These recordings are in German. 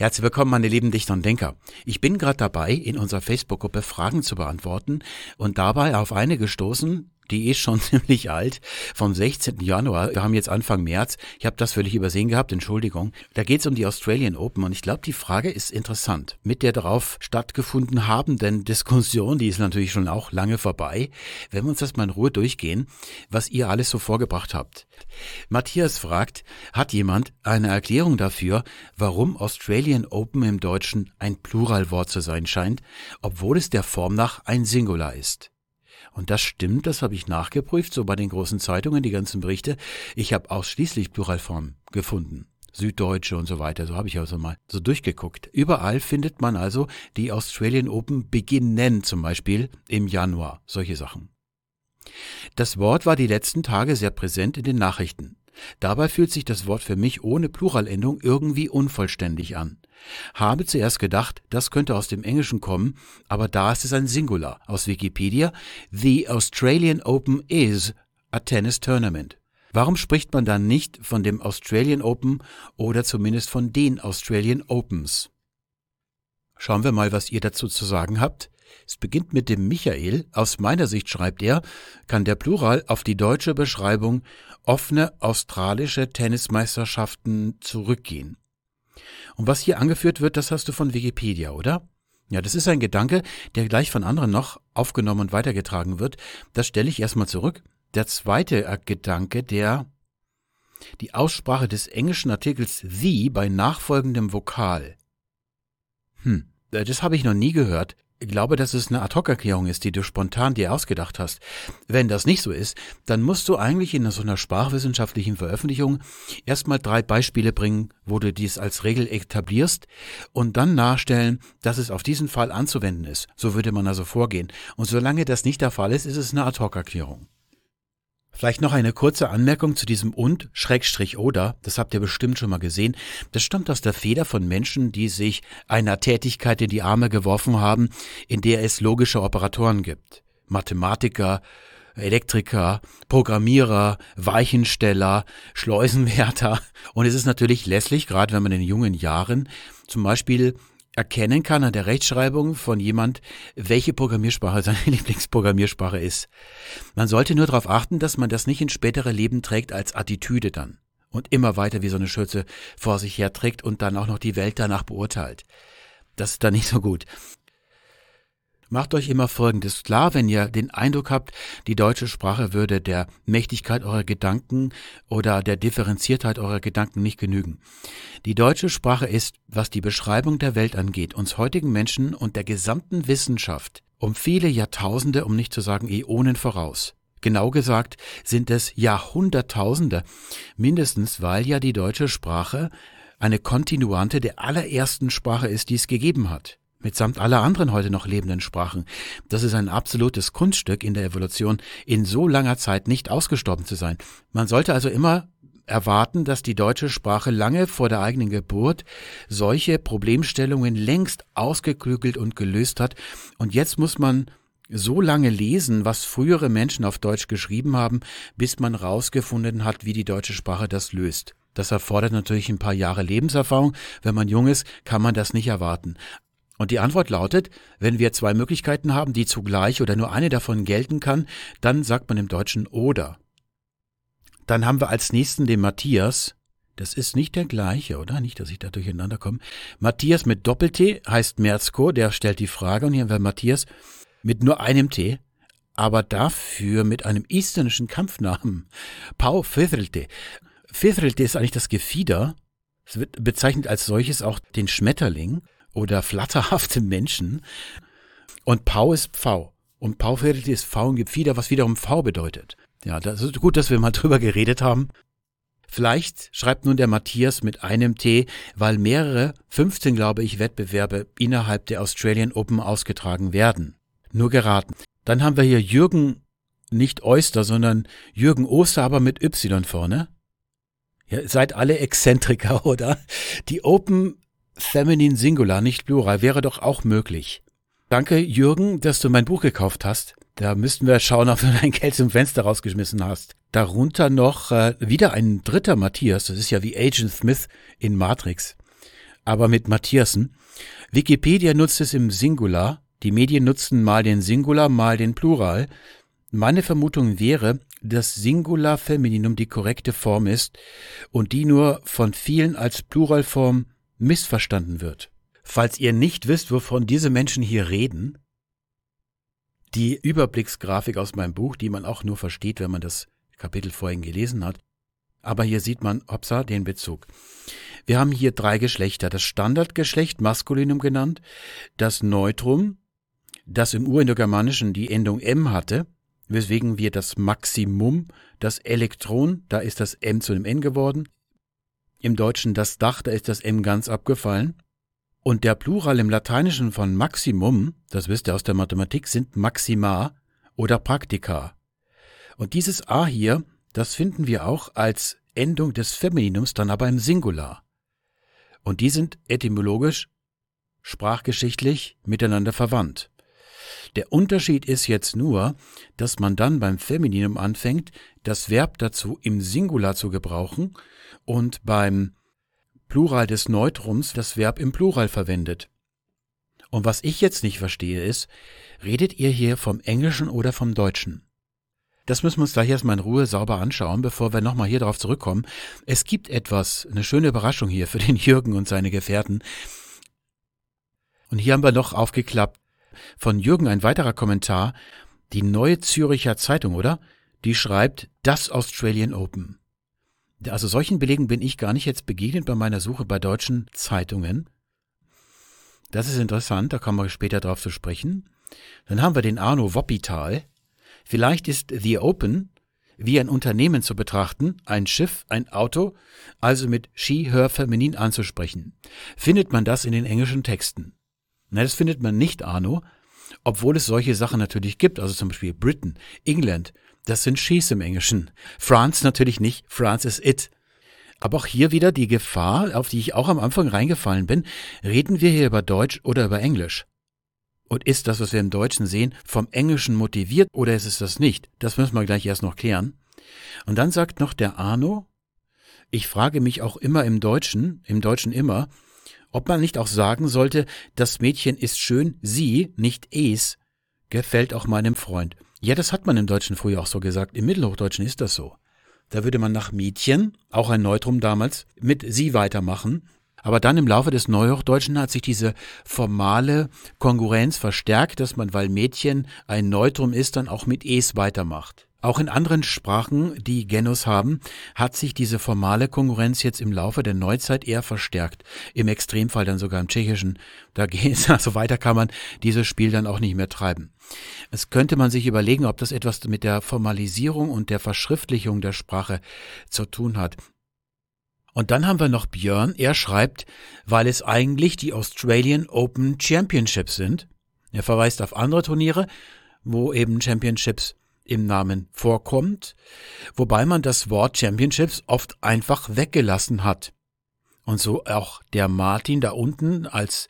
Herzlich willkommen, meine lieben Dichter und Denker. Ich bin gerade dabei, in unserer Facebook-Gruppe Fragen zu beantworten und dabei auf eine gestoßen, die ist schon ziemlich alt, vom 16. Januar. Wir haben jetzt Anfang März. Ich habe das völlig übersehen gehabt, Entschuldigung. Da geht es um die Australian Open und ich glaube, die Frage ist interessant. Mit der darauf stattgefunden habenden Diskussion, die ist natürlich schon auch lange vorbei, wenn wir uns das mal in Ruhe durchgehen, was ihr alles so vorgebracht habt. Matthias fragt, hat jemand eine Erklärung dafür, warum Australian Open im Deutschen ein Pluralwort zu sein scheint, obwohl es der Form nach ein Singular ist? Und das stimmt, das habe ich nachgeprüft, so bei den großen Zeitungen, die ganzen Berichte. Ich habe ausschließlich Pluralform gefunden. Süddeutsche und so weiter, so habe ich also mal so durchgeguckt. Überall findet man also die Australian Open beginnen, zum Beispiel im Januar, solche Sachen. Das Wort war die letzten Tage sehr präsent in den Nachrichten. Dabei fühlt sich das Wort für mich ohne Pluralendung irgendwie unvollständig an. Habe zuerst gedacht, das könnte aus dem Englischen kommen, aber da ist es ein Singular. Aus Wikipedia The Australian Open is a tennis tournament. Warum spricht man dann nicht von dem Australian Open oder zumindest von den Australian Opens? Schauen wir mal, was ihr dazu zu sagen habt. Es beginnt mit dem Michael. Aus meiner Sicht, schreibt er, kann der Plural auf die deutsche Beschreibung offene australische Tennismeisterschaften zurückgehen. Und was hier angeführt wird, das hast du von Wikipedia, oder? Ja, das ist ein Gedanke, der gleich von anderen noch aufgenommen und weitergetragen wird. Das stelle ich erstmal zurück. Der zweite Gedanke, der die Aussprache des englischen Artikels the bei nachfolgendem Vokal. Hm, äh, das habe ich noch nie gehört glaube, dass es eine Ad-Hoc-Erklärung ist, die du spontan dir ausgedacht hast. Wenn das nicht so ist, dann musst du eigentlich in so einer sprachwissenschaftlichen Veröffentlichung erstmal drei Beispiele bringen, wo du dies als Regel etablierst und dann nachstellen, dass es auf diesen Fall anzuwenden ist. So würde man also vorgehen. Und solange das nicht der Fall ist, ist es eine Ad-Hoc-Erklärung. Vielleicht noch eine kurze Anmerkung zu diesem und Schrägstrich oder, das habt ihr bestimmt schon mal gesehen. Das stammt aus der Feder von Menschen, die sich einer Tätigkeit in die Arme geworfen haben, in der es logische Operatoren gibt. Mathematiker, Elektriker, Programmierer, Weichensteller, Schleusenwärter. Und es ist natürlich lässlich, gerade wenn man in jungen Jahren zum Beispiel erkennen kann an der Rechtschreibung von jemand, welche Programmiersprache seine Lieblingsprogrammiersprache ist. Man sollte nur darauf achten, dass man das nicht in spätere Leben trägt als Attitüde dann und immer weiter wie so eine Schürze vor sich her trägt und dann auch noch die Welt danach beurteilt. Das ist dann nicht so gut. Macht euch immer Folgendes klar, wenn ihr den Eindruck habt, die deutsche Sprache würde der Mächtigkeit eurer Gedanken oder der Differenziertheit eurer Gedanken nicht genügen. Die deutsche Sprache ist, was die Beschreibung der Welt angeht, uns heutigen Menschen und der gesamten Wissenschaft um viele Jahrtausende, um nicht zu sagen Äonen voraus. Genau gesagt sind es Jahrhunderttausende, mindestens weil ja die deutsche Sprache eine Kontinuante der allerersten Sprache ist, die es gegeben hat mitsamt aller anderen heute noch lebenden Sprachen. Das ist ein absolutes Kunststück in der Evolution, in so langer Zeit nicht ausgestorben zu sein. Man sollte also immer erwarten, dass die deutsche Sprache lange vor der eigenen Geburt solche Problemstellungen längst ausgeklügelt und gelöst hat. Und jetzt muss man so lange lesen, was frühere Menschen auf Deutsch geschrieben haben, bis man rausgefunden hat, wie die deutsche Sprache das löst. Das erfordert natürlich ein paar Jahre Lebenserfahrung. Wenn man jung ist, kann man das nicht erwarten. Und die Antwort lautet, wenn wir zwei Möglichkeiten haben, die zugleich oder nur eine davon gelten kann, dann sagt man im Deutschen oder. Dann haben wir als nächsten den Matthias. Das ist nicht der gleiche, oder? Nicht, dass ich da durcheinander komme. Matthias mit Doppel-T heißt Merzko, der stellt die Frage. Und hier haben wir Matthias mit nur einem T, aber dafür mit einem estnischen Kampfnamen. Pau Fithrilte. Fithrilte ist eigentlich das Gefieder. Es wird bezeichnet als solches auch den Schmetterling oder flatterhafte Menschen. Und Pau ist Pfau. Und Paufährte ist V und Gefieder, was wiederum V bedeutet. Ja, das ist gut, dass wir mal drüber geredet haben. Vielleicht schreibt nun der Matthias mit einem T, weil mehrere, 15 glaube ich, Wettbewerbe innerhalb der Australian Open ausgetragen werden. Nur geraten. Dann haben wir hier Jürgen, nicht Oyster, sondern Jürgen Oster, aber mit Y vorne. Ja, seid alle Exzentriker, oder? Die Open Feminin Singular, nicht Plural, wäre doch auch möglich. Danke, Jürgen, dass du mein Buch gekauft hast. Da müssten wir schauen, ob du dein Geld zum Fenster rausgeschmissen hast. Darunter noch äh, wieder ein dritter Matthias, das ist ja wie Agent Smith in Matrix. aber mit Matthiasen. Wikipedia nutzt es im Singular, die Medien nutzen mal den Singular, mal den Plural. Meine Vermutung wäre, dass Singular Femininum die korrekte Form ist und die nur von vielen als Pluralform missverstanden wird. Falls ihr nicht wisst, wovon diese Menschen hier reden, die Überblicksgrafik aus meinem Buch, die man auch nur versteht, wenn man das Kapitel vorhin gelesen hat, aber hier sieht man, hopsa, den Bezug. Wir haben hier drei Geschlechter. Das Standardgeschlecht, Maskulinum genannt, das Neutrum, das im Urindogermanischen die Endung M hatte, weswegen wir das Maximum, das Elektron, da ist das M zu einem N geworden, im Deutschen das Dach, da ist das M ganz abgefallen, und der Plural im Lateinischen von Maximum, das wisst ihr aus der Mathematik, sind Maxima oder Praktika. Und dieses A hier, das finden wir auch als Endung des Femininums dann aber im Singular. Und die sind etymologisch, sprachgeschichtlich miteinander verwandt. Der Unterschied ist jetzt nur, dass man dann beim Femininum anfängt, das Verb dazu im Singular zu gebrauchen und beim Plural des Neutrums das Verb im Plural verwendet. Und was ich jetzt nicht verstehe ist, redet ihr hier vom Englischen oder vom Deutschen? Das müssen wir uns gleich erstmal in Ruhe sauber anschauen, bevor wir nochmal hier darauf zurückkommen. Es gibt etwas, eine schöne Überraschung hier für den Jürgen und seine Gefährten. Und hier haben wir noch aufgeklappt von Jürgen ein weiterer Kommentar. Die Neue Züricher Zeitung, oder? Die schreibt das Australian Open. Also solchen Belegen bin ich gar nicht jetzt begegnet bei meiner Suche bei deutschen Zeitungen. Das ist interessant, da kommen wir später drauf zu sprechen. Dann haben wir den Arno Woppital. Vielleicht ist The Open wie ein Unternehmen zu betrachten, ein Schiff, ein Auto, also mit she, her, feminin anzusprechen. Findet man das in den englischen Texten? Na, das findet man nicht, Arno, obwohl es solche Sachen natürlich gibt, also zum Beispiel Britain, England, das sind She's im Englischen. France natürlich nicht, France ist it. Aber auch hier wieder die Gefahr, auf die ich auch am Anfang reingefallen bin, reden wir hier über Deutsch oder über Englisch? Und ist das, was wir im Deutschen sehen, vom Englischen motiviert oder ist es das nicht? Das müssen wir gleich erst noch klären. Und dann sagt noch der Arno, ich frage mich auch immer im Deutschen, im Deutschen immer, ob man nicht auch sagen sollte, das Mädchen ist schön, sie, nicht es, gefällt auch meinem Freund. Ja, das hat man im Deutschen früher auch so gesagt. Im Mittelhochdeutschen ist das so. Da würde man nach Mädchen, auch ein Neutrum damals, mit sie weitermachen. Aber dann im Laufe des Neuhochdeutschen hat sich diese formale Konkurrenz verstärkt, dass man, weil Mädchen ein Neutrum ist, dann auch mit es weitermacht. Auch in anderen Sprachen, die Genus haben, hat sich diese formale Konkurrenz jetzt im Laufe der Neuzeit eher verstärkt. Im Extremfall dann sogar im Tschechischen. Da geht's, also weiter kann man dieses Spiel dann auch nicht mehr treiben. Es könnte man sich überlegen, ob das etwas mit der Formalisierung und der Verschriftlichung der Sprache zu tun hat. Und dann haben wir noch Björn. Er schreibt, weil es eigentlich die Australian Open Championships sind. Er verweist auf andere Turniere, wo eben Championships im Namen vorkommt, wobei man das Wort Championships oft einfach weggelassen hat. Und so auch der Martin da unten als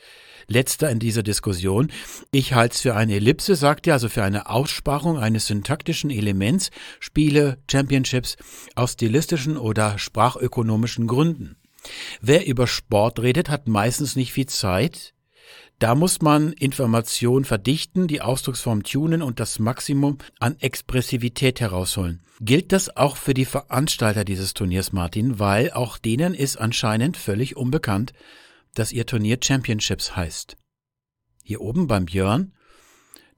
letzter in dieser Diskussion. Ich halte es für eine Ellipse, sagt er, also für eine Aussparung eines syntaktischen Elements, Spiele, Championships aus stilistischen oder sprachökonomischen Gründen. Wer über Sport redet, hat meistens nicht viel Zeit, da muss man Information verdichten, die Ausdrucksform tunen und das Maximum an Expressivität herausholen. Gilt das auch für die Veranstalter dieses Turniers, Martin, weil auch denen ist anscheinend völlig unbekannt, dass ihr Turnier Championships heißt. Hier oben beim Björn,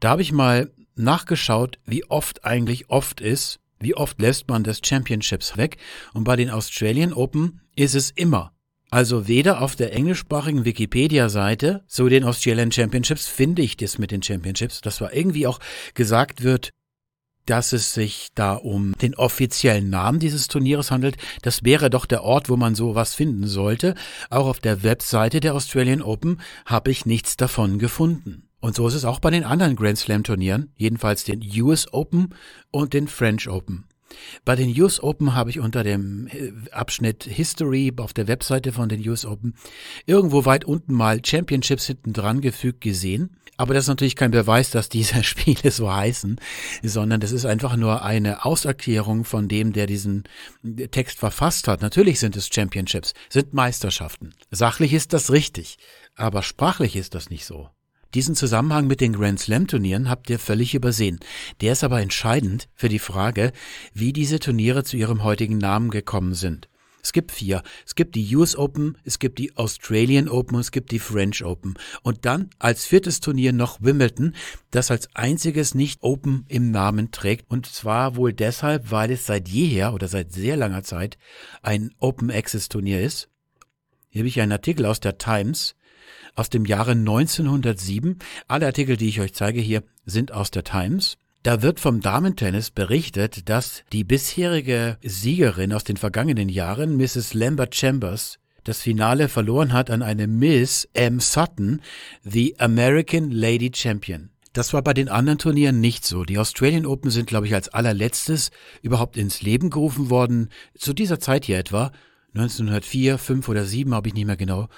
da habe ich mal nachgeschaut, wie oft eigentlich oft ist, wie oft lässt man das Championships weg und bei den Australian Open ist es immer. Also weder auf der englischsprachigen Wikipedia-Seite zu den Australian Championships finde ich das mit den Championships, dass war irgendwie auch gesagt wird, dass es sich da um den offiziellen Namen dieses Turnieres handelt. Das wäre doch der Ort, wo man sowas finden sollte. Auch auf der Webseite der Australian Open habe ich nichts davon gefunden. Und so ist es auch bei den anderen Grand Slam Turnieren, jedenfalls den US Open und den French Open. Bei den US Open habe ich unter dem äh, Abschnitt History auf der Webseite von den US Open irgendwo weit unten mal Championships hinten dran gefügt gesehen. Aber das ist natürlich kein Beweis, dass diese Spiele so heißen, sondern das ist einfach nur eine Auserklärung von dem, der diesen Text verfasst hat. Natürlich sind es Championships, sind Meisterschaften. Sachlich ist das richtig, aber sprachlich ist das nicht so. Diesen Zusammenhang mit den Grand Slam Turnieren habt ihr völlig übersehen. Der ist aber entscheidend für die Frage, wie diese Turniere zu ihrem heutigen Namen gekommen sind. Es gibt vier. Es gibt die US Open, es gibt die Australian Open und es gibt die French Open. Und dann als viertes Turnier noch Wimbledon, das als einziges nicht Open im Namen trägt. Und zwar wohl deshalb, weil es seit jeher oder seit sehr langer Zeit ein Open Access Turnier ist. Hier habe ich einen Artikel aus der Times aus dem Jahre 1907. Alle Artikel, die ich euch zeige hier, sind aus der Times. Da wird vom Damentennis berichtet, dass die bisherige Siegerin aus den vergangenen Jahren, Mrs. Lambert Chambers, das Finale verloren hat an eine Miss M. Sutton, the American Lady Champion. Das war bei den anderen Turnieren nicht so. Die Australian Open sind, glaube ich, als allerletztes überhaupt ins Leben gerufen worden. Zu dieser Zeit hier etwa, 1904, 5 oder 7, habe ich nicht mehr genau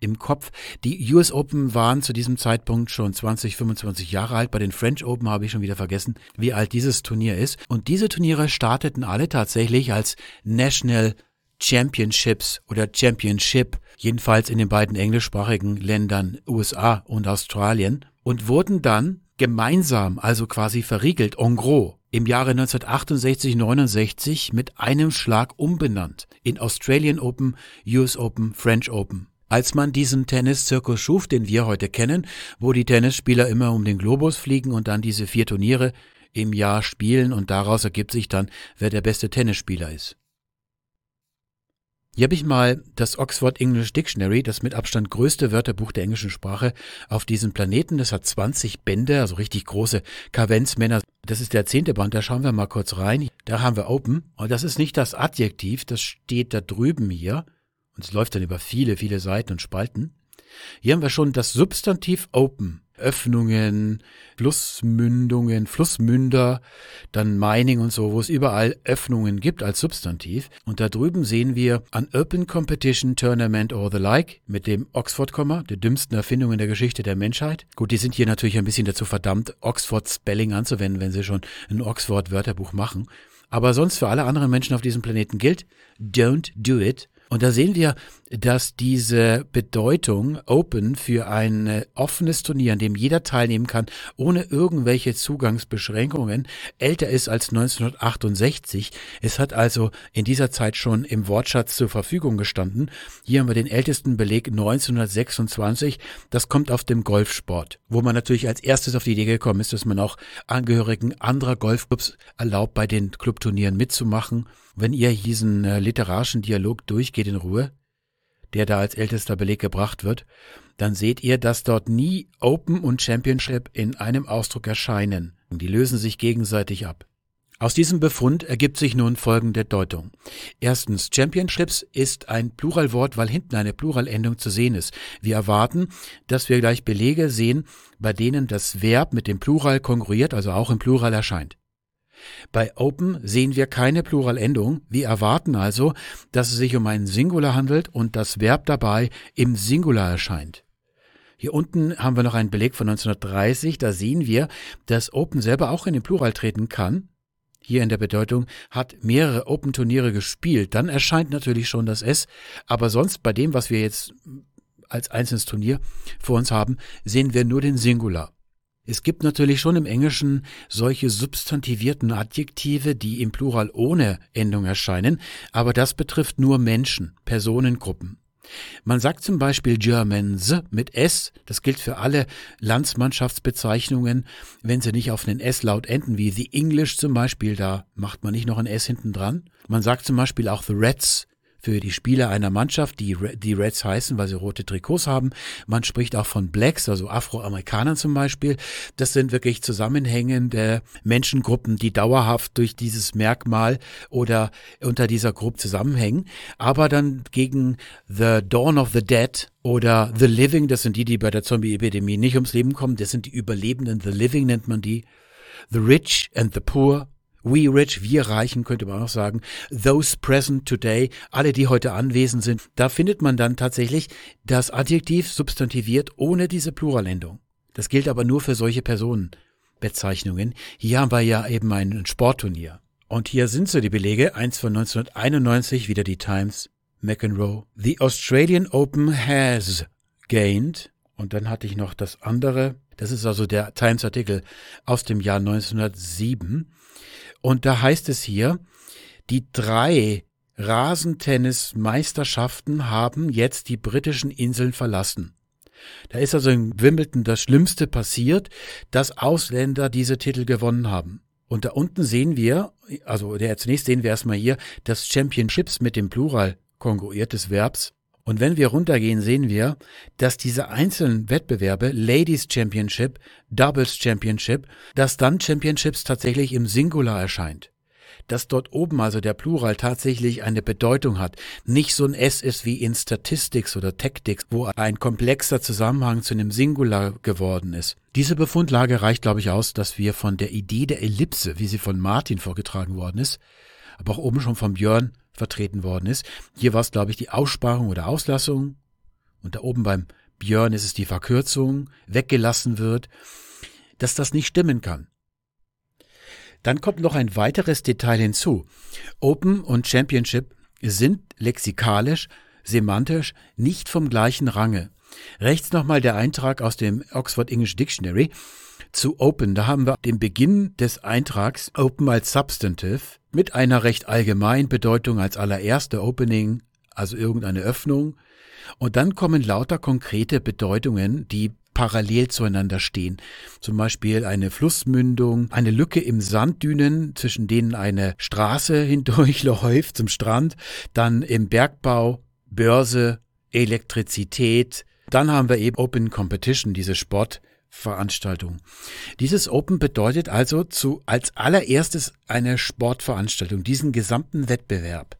im Kopf. Die US Open waren zu diesem Zeitpunkt schon 20, 25 Jahre alt. Bei den French Open habe ich schon wieder vergessen, wie alt dieses Turnier ist. Und diese Turniere starteten alle tatsächlich als National Championships oder Championship, jedenfalls in den beiden englischsprachigen Ländern USA und Australien, und wurden dann gemeinsam, also quasi verriegelt, en gros, im Jahre 1968-69 mit einem Schlag umbenannt in Australian Open, US Open, French Open. Als man diesen Tenniszirkus schuf, den wir heute kennen, wo die Tennisspieler immer um den Globus fliegen und dann diese vier Turniere im Jahr spielen und daraus ergibt sich dann, wer der beste Tennisspieler ist. Hier habe ich mal das Oxford English Dictionary, das mit Abstand größte Wörterbuch der englischen Sprache auf diesem Planeten. Das hat 20 Bände, also richtig große Kavenzmänner. Das ist der zehnte Band, da schauen wir mal kurz rein. Da haben wir Open. Und das ist nicht das Adjektiv, das steht da drüben hier. Und es läuft dann über viele, viele Seiten und Spalten. Hier haben wir schon das Substantiv Open. Öffnungen, Flussmündungen, Flussmünder, dann Mining und so, wo es überall Öffnungen gibt als Substantiv. Und da drüben sehen wir an Open Competition Tournament or the like mit dem Oxford-Komma, der dümmsten Erfindung in der Geschichte der Menschheit. Gut, die sind hier natürlich ein bisschen dazu verdammt, Oxford Spelling anzuwenden, wenn sie schon ein Oxford Wörterbuch machen. Aber sonst für alle anderen Menschen auf diesem Planeten gilt, don't do it. Und da sehen wir, dass diese Bedeutung Open für ein offenes Turnier, an dem jeder teilnehmen kann, ohne irgendwelche Zugangsbeschränkungen, älter ist als 1968. Es hat also in dieser Zeit schon im Wortschatz zur Verfügung gestanden. Hier haben wir den ältesten Beleg 1926. Das kommt auf dem Golfsport, wo man natürlich als erstes auf die Idee gekommen ist, dass man auch Angehörigen anderer Golfclubs erlaubt, bei den Clubturnieren mitzumachen. Wenn ihr diesen äh, literarischen Dialog durchgeht in Ruhe, der da als ältester Beleg gebracht wird, dann seht ihr, dass dort nie Open und Championship in einem Ausdruck erscheinen. Die lösen sich gegenseitig ab. Aus diesem Befund ergibt sich nun folgende Deutung. Erstens, Championships ist ein Pluralwort, weil hinten eine Pluralendung zu sehen ist. Wir erwarten, dass wir gleich Belege sehen, bei denen das Verb mit dem Plural kongruiert, also auch im Plural erscheint. Bei Open sehen wir keine Pluralendung. Wir erwarten also, dass es sich um einen Singular handelt und das Verb dabei im Singular erscheint. Hier unten haben wir noch einen Beleg von 1930. Da sehen wir, dass Open selber auch in den Plural treten kann. Hier in der Bedeutung hat mehrere Open-Turniere gespielt. Dann erscheint natürlich schon das S. Aber sonst bei dem, was wir jetzt als einzelnes Turnier vor uns haben, sehen wir nur den Singular. Es gibt natürlich schon im Englischen solche substantivierten Adjektive, die im Plural ohne Endung erscheinen, aber das betrifft nur Menschen, Personengruppen. Man sagt zum Beispiel Germans mit S, das gilt für alle Landsmannschaftsbezeichnungen, wenn sie nicht auf einen S-Laut enden, wie The English zum Beispiel, da macht man nicht noch ein S hinten dran. Man sagt zum Beispiel auch The Reds für die Spieler einer Mannschaft, die, die Reds heißen, weil sie rote Trikots haben. Man spricht auch von Blacks, also Afroamerikanern zum Beispiel. Das sind wirklich zusammenhängende Menschengruppen, die dauerhaft durch dieses Merkmal oder unter dieser Gruppe zusammenhängen. Aber dann gegen The Dawn of the Dead oder The Living, das sind die, die bei der Zombie-Epidemie nicht ums Leben kommen, das sind die Überlebenden. The Living nennt man die. The Rich and the Poor We Rich, wir Reichen, könnte man auch sagen. Those present today, alle, die heute anwesend sind. Da findet man dann tatsächlich das Adjektiv substantiviert ohne diese Pluralendung. Das gilt aber nur für solche Personenbezeichnungen. Hier haben wir ja eben ein Sportturnier. Und hier sind so die Belege. Eins von 1991, wieder die Times. McEnroe. The Australian Open has gained. Und dann hatte ich noch das andere. Das ist also der Times-Artikel aus dem Jahr 1907. Und da heißt es hier, die drei Rasentennis-Meisterschaften haben jetzt die britischen Inseln verlassen. Da ist also in Wimbledon das Schlimmste passiert, dass Ausländer diese Titel gewonnen haben. Und da unten sehen wir, also der zunächst sehen wir erstmal hier das Championships mit dem Plural kongruiert des Verbs. Und wenn wir runtergehen, sehen wir, dass diese einzelnen Wettbewerbe, Ladies Championship, Doubles Championship, dass dann Championships tatsächlich im Singular erscheint dass dort oben also der Plural tatsächlich eine Bedeutung hat. Nicht so ein S ist wie in Statistics oder Tactics, wo ein komplexer Zusammenhang zu einem Singular geworden ist. Diese Befundlage reicht, glaube ich, aus, dass wir von der Idee der Ellipse, wie sie von Martin vorgetragen worden ist, aber auch oben schon von Björn vertreten worden ist. Hier war es, glaube ich, die Aussparung oder Auslassung. Und da oben beim Björn ist es die Verkürzung, weggelassen wird, dass das nicht stimmen kann. Dann kommt noch ein weiteres Detail hinzu. Open und Championship sind lexikalisch, semantisch nicht vom gleichen Range. Rechts nochmal der Eintrag aus dem Oxford English Dictionary zu Open. Da haben wir den Beginn des Eintrags Open als Substantive mit einer recht allgemeinen Bedeutung als allererste Opening, also irgendeine Öffnung. Und dann kommen lauter konkrete Bedeutungen, die parallel zueinander stehen. Zum Beispiel eine Flussmündung, eine Lücke im Sanddünen, zwischen denen eine Straße hindurchläuft zum Strand, dann im Bergbau, Börse, Elektrizität. Dann haben wir eben Open Competition, diese Sportveranstaltung. Dieses Open bedeutet also zu, als allererstes eine Sportveranstaltung, diesen gesamten Wettbewerb.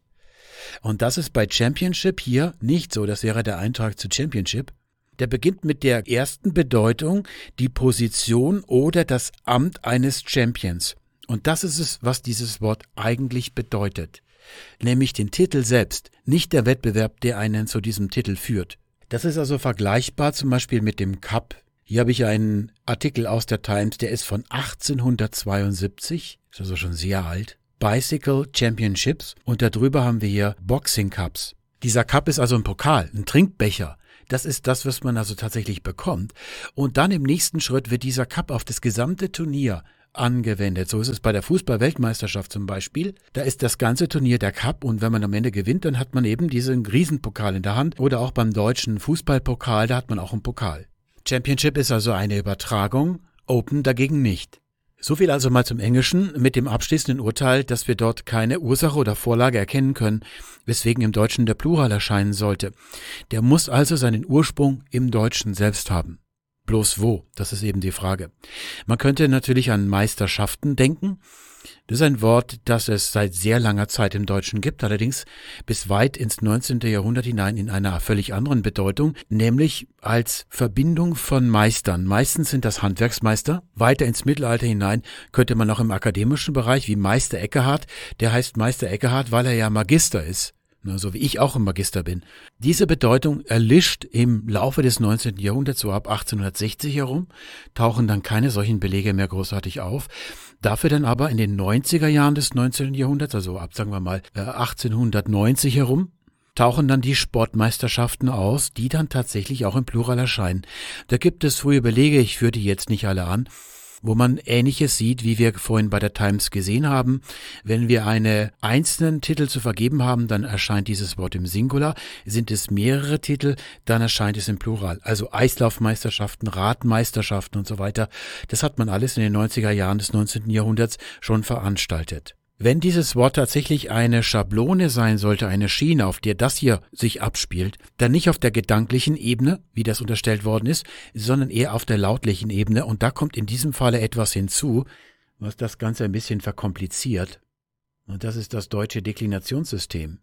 Und das ist bei Championship hier nicht so. Das wäre der Eintrag zu Championship der beginnt mit der ersten Bedeutung, die Position oder das Amt eines Champions. Und das ist es, was dieses Wort eigentlich bedeutet. Nämlich den Titel selbst, nicht der Wettbewerb, der einen zu diesem Titel führt. Das ist also vergleichbar zum Beispiel mit dem Cup. Hier habe ich einen Artikel aus der Times, der ist von 1872, ist also schon sehr alt. Bicycle Championships und darüber haben wir hier Boxing Cups. Dieser Cup ist also ein Pokal, ein Trinkbecher. Das ist das, was man also tatsächlich bekommt. Und dann im nächsten Schritt wird dieser Cup auf das gesamte Turnier angewendet. So ist es bei der Fußball-Weltmeisterschaft zum Beispiel. Da ist das ganze Turnier der Cup und wenn man am Ende gewinnt, dann hat man eben diesen Riesenpokal in der Hand. Oder auch beim deutschen Fußballpokal, da hat man auch einen Pokal. Championship ist also eine Übertragung, Open dagegen nicht. So viel also mal zum Englischen mit dem abschließenden Urteil, dass wir dort keine Ursache oder Vorlage erkennen können, weswegen im Deutschen der Plural erscheinen sollte. Der muss also seinen Ursprung im Deutschen selbst haben. Bloß wo? Das ist eben die Frage. Man könnte natürlich an Meisterschaften denken, das ist ein Wort, das es seit sehr langer Zeit im Deutschen gibt, allerdings bis weit ins 19. Jahrhundert hinein in einer völlig anderen Bedeutung, nämlich als Verbindung von Meistern. Meistens sind das Handwerksmeister. Weiter ins Mittelalter hinein könnte man auch im akademischen Bereich wie Meister Eckehard, der heißt Meister Eckehard, weil er ja Magister ist ne, so wie ich auch ein Magister bin. Diese Bedeutung erlischt im Laufe des 19. Jahrhunderts, so ab 1860 herum, tauchen dann keine solchen Belege mehr großartig auf. Dafür dann aber in den 90er Jahren des 19. Jahrhunderts, also ab, sagen wir mal, 1890 äh, herum, tauchen dann die Sportmeisterschaften aus, die dann tatsächlich auch im Plural erscheinen. Da gibt es frühe Belege, ich führe die jetzt nicht alle an, wo man Ähnliches sieht, wie wir vorhin bei der Times gesehen haben. Wenn wir einen einzelnen Titel zu vergeben haben, dann erscheint dieses Wort im Singular. Sind es mehrere Titel, dann erscheint es im Plural. Also Eislaufmeisterschaften, Radmeisterschaften und so weiter. Das hat man alles in den 90er Jahren des 19. Jahrhunderts schon veranstaltet. Wenn dieses Wort tatsächlich eine Schablone sein sollte, eine Schiene, auf der das hier sich abspielt, dann nicht auf der gedanklichen Ebene, wie das unterstellt worden ist, sondern eher auf der lautlichen Ebene. Und da kommt in diesem Falle etwas hinzu, was das Ganze ein bisschen verkompliziert. Und das ist das deutsche Deklinationssystem,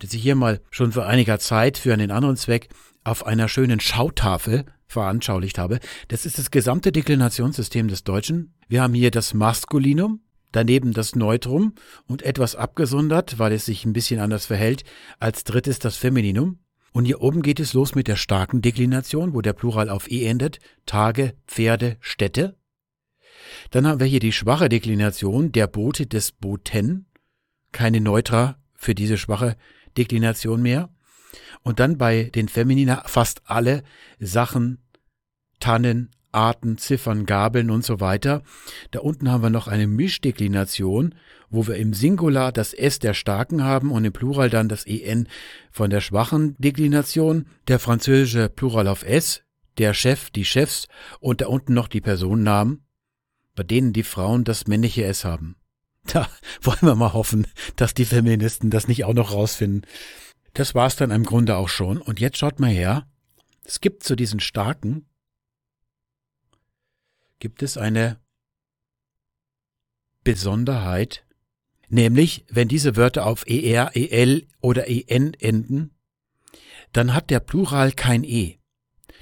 das ich hier mal schon vor einiger Zeit für einen anderen Zweck auf einer schönen Schautafel veranschaulicht habe. Das ist das gesamte Deklinationssystem des Deutschen. Wir haben hier das Maskulinum, daneben das Neutrum und etwas abgesondert, weil es sich ein bisschen anders verhält, als drittes das Femininum. Und hier oben geht es los mit der starken Deklination, wo der Plural auf e endet, Tage, Pferde, Städte. Dann haben wir hier die schwache Deklination, der Bote des Boten, keine Neutra für diese schwache Deklination mehr. Und dann bei den Feminina fast alle Sachen, Tannen, Arten, Ziffern, Gabeln und so weiter. Da unten haben wir noch eine Mischdeklination, wo wir im Singular das S der Starken haben und im Plural dann das EN von der schwachen Deklination. Der französische Plural auf S, der Chef, die Chefs und da unten noch die Personennamen, bei denen die Frauen das männliche S haben. Da wollen wir mal hoffen, dass die Feministen das nicht auch noch rausfinden. Das war's dann im Grunde auch schon. Und jetzt schaut mal her. Es gibt zu diesen Starken gibt es eine Besonderheit, nämlich wenn diese Wörter auf er, el oder en enden, dann hat der Plural kein e.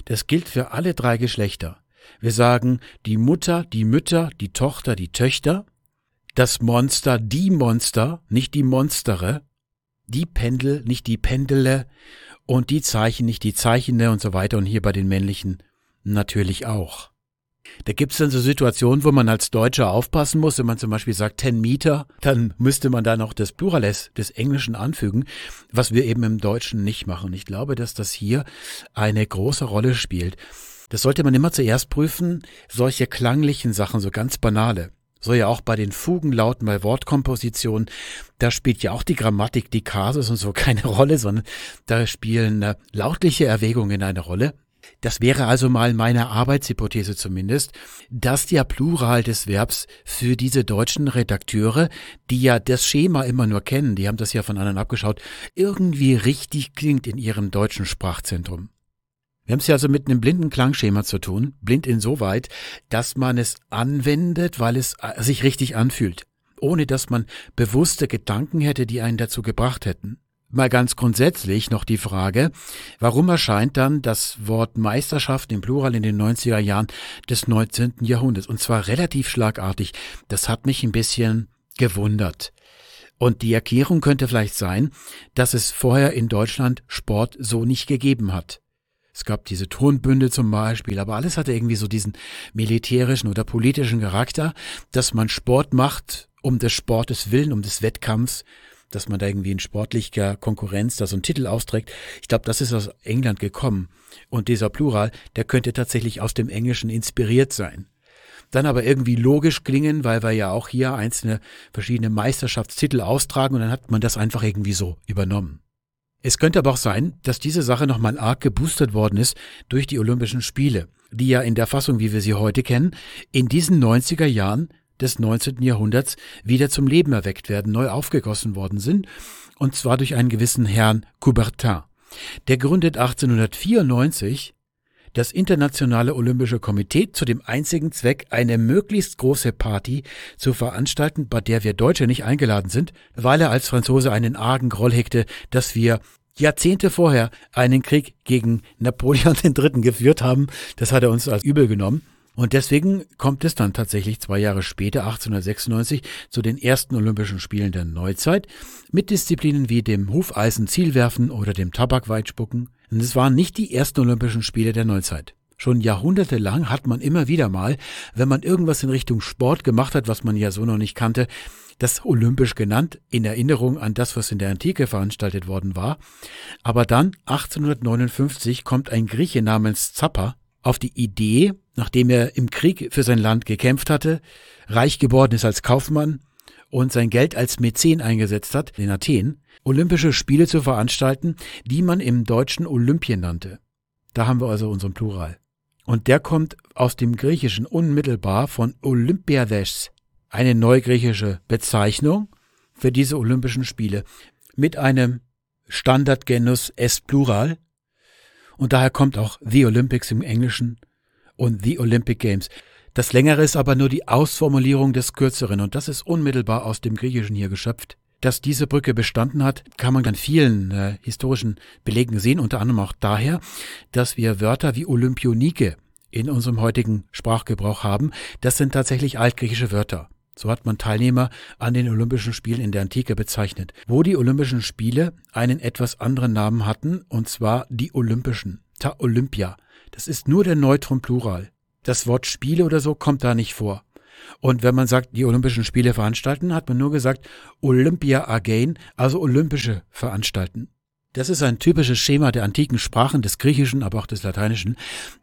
Das gilt für alle drei Geschlechter. Wir sagen die Mutter, die Mütter, die Tochter, die Töchter, das Monster, die Monster, nicht die Monstere, die Pendel, nicht die Pendele und die Zeichen, nicht die Zeichende und so weiter und hier bei den männlichen natürlich auch. Da gibt's dann so Situationen, wo man als Deutscher aufpassen muss, wenn man zum Beispiel sagt 10 Meter, dann müsste man da noch das Plurales des Englischen anfügen, was wir eben im Deutschen nicht machen. Ich glaube, dass das hier eine große Rolle spielt. Das sollte man immer zuerst prüfen, solche klanglichen Sachen, so ganz banale. So ja auch bei den Fugenlauten, bei Wortkompositionen, da spielt ja auch die Grammatik, die Kasus und so keine Rolle, sondern da spielen äh, lautliche Erwägungen eine Rolle. Das wäre also mal meine Arbeitshypothese zumindest, dass der Plural des Verbs für diese deutschen Redakteure, die ja das Schema immer nur kennen, die haben das ja von anderen abgeschaut, irgendwie richtig klingt in ihrem deutschen Sprachzentrum. Wir haben es ja also mit einem blinden Klangschema zu tun, blind insoweit, dass man es anwendet, weil es äh, sich richtig anfühlt, ohne dass man bewusste Gedanken hätte, die einen dazu gebracht hätten. Mal ganz grundsätzlich noch die Frage, warum erscheint dann das Wort Meisterschaft im Plural in den 90er Jahren des 19. Jahrhunderts? Und zwar relativ schlagartig. Das hat mich ein bisschen gewundert. Und die Erklärung könnte vielleicht sein, dass es vorher in Deutschland Sport so nicht gegeben hat. Es gab diese Turnbünde zum Beispiel, aber alles hatte irgendwie so diesen militärischen oder politischen Charakter, dass man Sport macht um des Sportes willen, um des Wettkampfs dass man da irgendwie in sportlicher Konkurrenz da so einen Titel austrägt. Ich glaube, das ist aus England gekommen. Und dieser Plural, der könnte tatsächlich aus dem Englischen inspiriert sein. Dann aber irgendwie logisch klingen, weil wir ja auch hier einzelne verschiedene Meisterschaftstitel austragen und dann hat man das einfach irgendwie so übernommen. Es könnte aber auch sein, dass diese Sache nochmal arg geboostert worden ist durch die Olympischen Spiele, die ja in der Fassung, wie wir sie heute kennen, in diesen 90er Jahren des 19. Jahrhunderts wieder zum Leben erweckt werden, neu aufgegossen worden sind, und zwar durch einen gewissen Herrn Coubertin. Der gründet 1894 das Internationale Olympische Komitee zu dem einzigen Zweck, eine möglichst große Party zu veranstalten, bei der wir Deutsche nicht eingeladen sind, weil er als Franzose einen argen Groll hegte, dass wir Jahrzehnte vorher einen Krieg gegen Napoleon III. geführt haben. Das hat er uns als übel genommen. Und deswegen kommt es dann tatsächlich zwei Jahre später, 1896, zu den ersten Olympischen Spielen der Neuzeit mit Disziplinen wie dem Hufeisen-Zielwerfen oder dem Tabakweitspucken. Und es waren nicht die ersten Olympischen Spiele der Neuzeit. Schon jahrhundertelang hat man immer wieder mal, wenn man irgendwas in Richtung Sport gemacht hat, was man ja so noch nicht kannte, das olympisch genannt, in Erinnerung an das, was in der Antike veranstaltet worden war. Aber dann, 1859, kommt ein Grieche namens Zappa auf die Idee, nachdem er im Krieg für sein Land gekämpft hatte, reich geworden ist als Kaufmann und sein Geld als Mäzen eingesetzt hat in Athen, Olympische Spiele zu veranstalten, die man im Deutschen Olympien nannte. Da haben wir also unseren Plural. Und der kommt aus dem Griechischen unmittelbar von Olympiades, eine neugriechische Bezeichnung für diese Olympischen Spiele mit einem Standardgenus S Plural, und daher kommt auch The Olympics im Englischen und The Olympic Games. Das längere ist aber nur die Ausformulierung des kürzeren und das ist unmittelbar aus dem Griechischen hier geschöpft. Dass diese Brücke bestanden hat, kann man an vielen äh, historischen Belegen sehen, unter anderem auch daher, dass wir Wörter wie Olympionike in unserem heutigen Sprachgebrauch haben. Das sind tatsächlich altgriechische Wörter. So hat man Teilnehmer an den Olympischen Spielen in der Antike bezeichnet, wo die Olympischen Spiele einen etwas anderen Namen hatten, und zwar die Olympischen, ta Olympia. Das ist nur der Neutron Plural. Das Wort Spiele oder so kommt da nicht vor. Und wenn man sagt, die Olympischen Spiele veranstalten, hat man nur gesagt Olympia again, also olympische veranstalten. Das ist ein typisches Schema der antiken Sprachen, des Griechischen, aber auch des Lateinischen,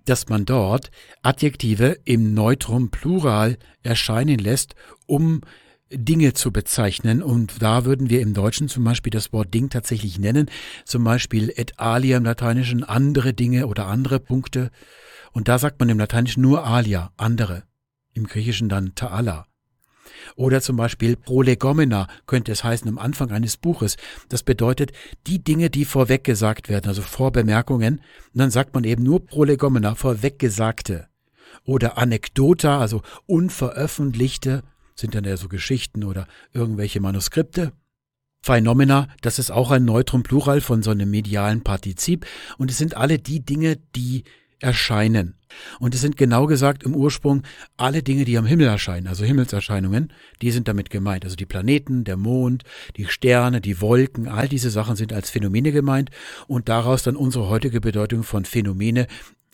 dass man dort Adjektive im Neutrum Plural erscheinen lässt, um Dinge zu bezeichnen. Und da würden wir im Deutschen zum Beispiel das Wort Ding tatsächlich nennen. Zum Beispiel et alia im Lateinischen andere Dinge oder andere Punkte. Und da sagt man im Lateinischen nur alia, andere. Im Griechischen dann ta'ala. Oder zum Beispiel Prolegomena könnte es heißen am Anfang eines Buches. Das bedeutet die Dinge, die vorweggesagt werden, also Vorbemerkungen. Und dann sagt man eben nur Prolegomena, vorweggesagte. Oder Anekdota, also unveröffentlichte, sind dann eher so Geschichten oder irgendwelche Manuskripte. Phenomena, das ist auch ein Neutrum Plural von so einem medialen Partizip. Und es sind alle die Dinge, die erscheinen. Und es sind genau gesagt im Ursprung alle Dinge, die am Himmel erscheinen, also Himmelserscheinungen, die sind damit gemeint. Also die Planeten, der Mond, die Sterne, die Wolken, all diese Sachen sind als Phänomene gemeint und daraus dann unsere heutige Bedeutung von Phänomene,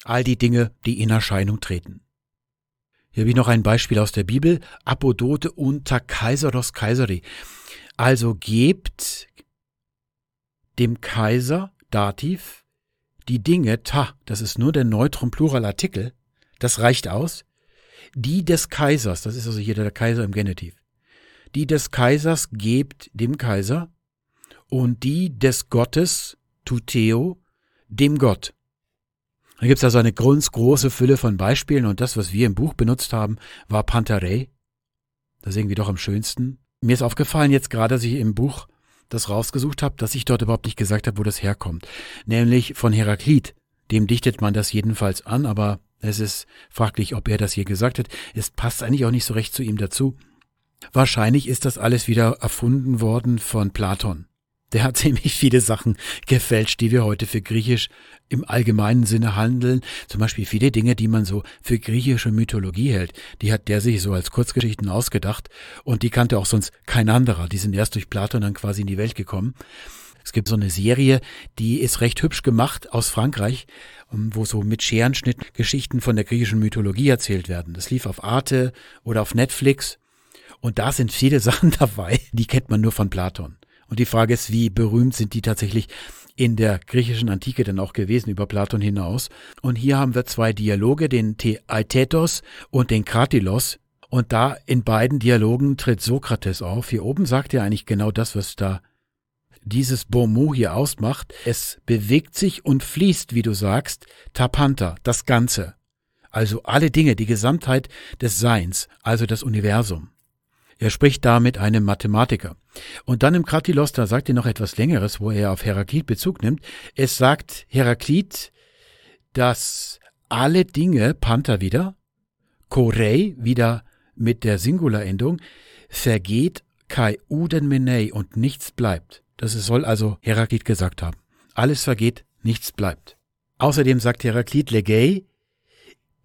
all die Dinge, die in Erscheinung treten. Hier habe ich noch ein Beispiel aus der Bibel, Apodote unter Kaiseros Kaiseri. Also gebt dem Kaiser, Dativ, die Dinge, ta, das ist nur der Neutrum Plural Artikel, das reicht aus, die des Kaisers, das ist also hier der Kaiser im Genitiv, die des Kaisers gebt dem Kaiser und die des Gottes, tuteo, dem Gott. Da gibt es also eine große Fülle von Beispielen und das, was wir im Buch benutzt haben, war Pantarei. Das ist irgendwie doch am schönsten. Mir ist aufgefallen jetzt gerade, dass ich im Buch das rausgesucht habe, dass ich dort überhaupt nicht gesagt habe, wo das herkommt. Nämlich von Heraklit. Dem dichtet man das jedenfalls an, aber es ist fraglich, ob er das hier gesagt hat. Es passt eigentlich auch nicht so recht zu ihm dazu. Wahrscheinlich ist das alles wieder erfunden worden von Platon. Der hat ziemlich viele Sachen gefälscht, die wir heute für Griechisch im allgemeinen Sinne handeln. Zum Beispiel viele Dinge, die man so für griechische Mythologie hält. Die hat der sich so als Kurzgeschichten ausgedacht und die kannte auch sonst kein anderer. Die sind erst durch Platon dann quasi in die Welt gekommen. Es gibt so eine Serie, die ist recht hübsch gemacht aus Frankreich, ähm, wo so mit Scherenschnitt Geschichten von der griechischen Mythologie erzählt werden. Das lief auf Arte oder auf Netflix. Und da sind viele Sachen dabei, die kennt man nur von Platon. Und die Frage ist, wie berühmt sind die tatsächlich in der griechischen Antike denn auch gewesen über Platon hinaus. Und hier haben wir zwei Dialoge, den Theaetetos und den Kratilos. Und da in beiden Dialogen tritt Sokrates auf. Hier oben sagt er eigentlich genau das, was da dieses Bomo hier ausmacht. Es bewegt sich und fließt, wie du sagst, Tapanta, das Ganze. Also alle Dinge, die Gesamtheit des Seins, also das Universum. Er spricht da mit einem Mathematiker. Und dann im Kratilos, da sagt er noch etwas Längeres, wo er auf Heraklit Bezug nimmt. Es sagt Heraklit, dass alle Dinge, Panther wieder, Korei wieder mit der Singularendung, vergeht kai uden menei und nichts bleibt. Das soll also Heraklit gesagt haben. Alles vergeht, nichts bleibt. Außerdem sagt Heraklit Legei,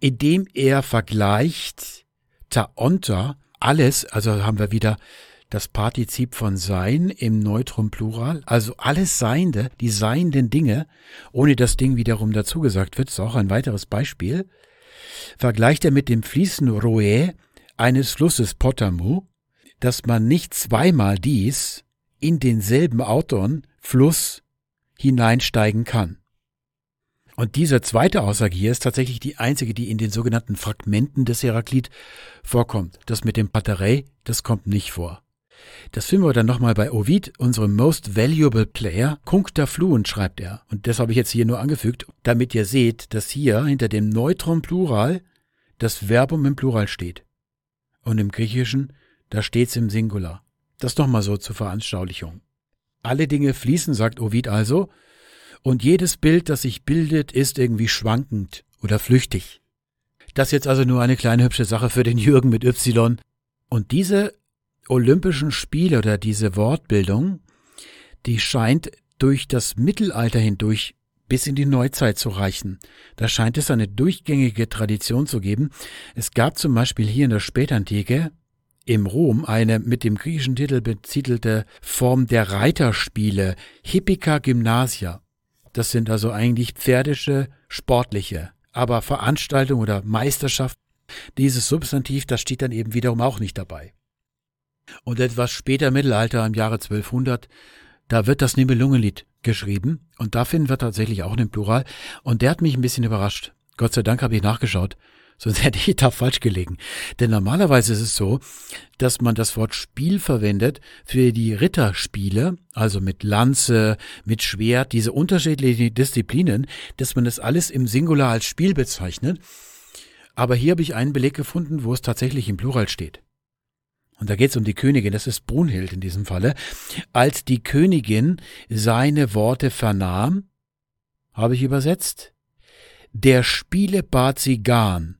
indem er vergleicht Taonta alles, also haben wir wieder das Partizip von Sein im Neutrum Plural, also alles Seiende, die seienden Dinge, ohne das Ding wiederum dazu gesagt wird, ist auch ein weiteres Beispiel, vergleicht er mit dem Fließen Roe eines Flusses Potamu, dass man nicht zweimal dies in denselben Auton Fluss hineinsteigen kann. Und diese zweite Aussage hier ist tatsächlich die einzige, die in den sogenannten Fragmenten des Heraklit vorkommt. Das mit dem Batterei, das kommt nicht vor. Das finden wir dann nochmal bei Ovid, unserem Most Valuable Player. Cuncta fluent schreibt er. Und das habe ich jetzt hier nur angefügt, damit ihr seht, dass hier hinter dem Neutron Plural das Verbum im Plural steht. Und im Griechischen, da steht's im Singular. Das nochmal so zur Veranschaulichung. Alle Dinge fließen, sagt Ovid also, und jedes Bild, das sich bildet, ist irgendwie schwankend oder flüchtig. Das jetzt also nur eine kleine hübsche Sache für den Jürgen mit Y. Und diese Olympischen Spiele oder diese Wortbildung, die scheint durch das Mittelalter hindurch bis in die Neuzeit zu reichen. Da scheint es eine durchgängige Tradition zu geben. Es gab zum Beispiel hier in der Spätantike im Rom eine mit dem griechischen Titel betitelte Form der Reiterspiele, Hippica Gymnasia. Das sind also eigentlich pferdische, sportliche, aber Veranstaltungen oder Meisterschaft. Dieses Substantiv, das steht dann eben wiederum auch nicht dabei. Und etwas später Mittelalter, im Jahre 1200, da wird das Nibelungenlied geschrieben und da finden wir tatsächlich auch einen Plural und der hat mich ein bisschen überrascht. Gott sei Dank habe ich nachgeschaut, sonst hätte ich da falsch gelegen. Denn normalerweise ist es so, dass man das Wort Spiel verwendet für die Ritterspiele, also mit Lanze, mit Schwert, diese unterschiedlichen Disziplinen, dass man das alles im Singular als Spiel bezeichnet. Aber hier habe ich einen Beleg gefunden, wo es tatsächlich im Plural steht. Und da geht es um die Königin, das ist Brunhild in diesem Falle. Als die Königin seine Worte vernahm, habe ich übersetzt, der Spiele bat sie Garn.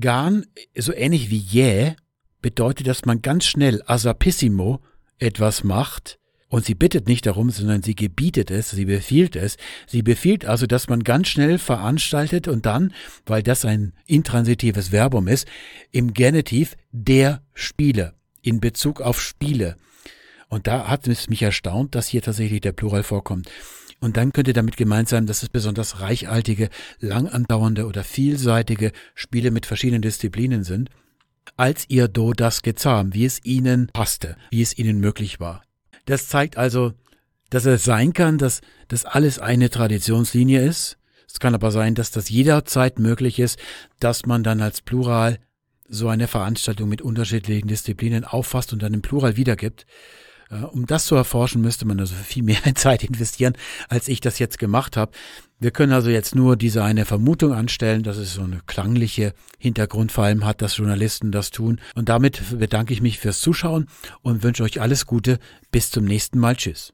Garn, so ähnlich wie jäh, bedeutet, dass man ganz schnell asapissimo etwas macht, und sie bittet nicht darum, sondern sie gebietet es, sie befiehlt es. Sie befiehlt also, dass man ganz schnell veranstaltet und dann, weil das ein intransitives Verbum ist, im Genitiv der Spiele, in Bezug auf Spiele. Und da hat es mich erstaunt, dass hier tatsächlich der Plural vorkommt. Und dann könnte damit gemeint sein, dass es besonders reichhaltige, lang andauernde oder vielseitige Spiele mit verschiedenen Disziplinen sind, als ihr do das gezahmt, wie es ihnen passte, wie es ihnen möglich war. Das zeigt also, dass es sein kann, dass das alles eine Traditionslinie ist. Es kann aber sein, dass das jederzeit möglich ist, dass man dann als Plural so eine Veranstaltung mit unterschiedlichen Disziplinen auffasst und dann im Plural wiedergibt. Äh, um das zu erforschen, müsste man also viel mehr Zeit investieren, als ich das jetzt gemacht habe. Wir können also jetzt nur diese eine Vermutung anstellen, dass es so eine klangliche Hintergrund vor allem hat, dass Journalisten das tun. Und damit bedanke ich mich fürs Zuschauen und wünsche euch alles Gute. Bis zum nächsten Mal. Tschüss.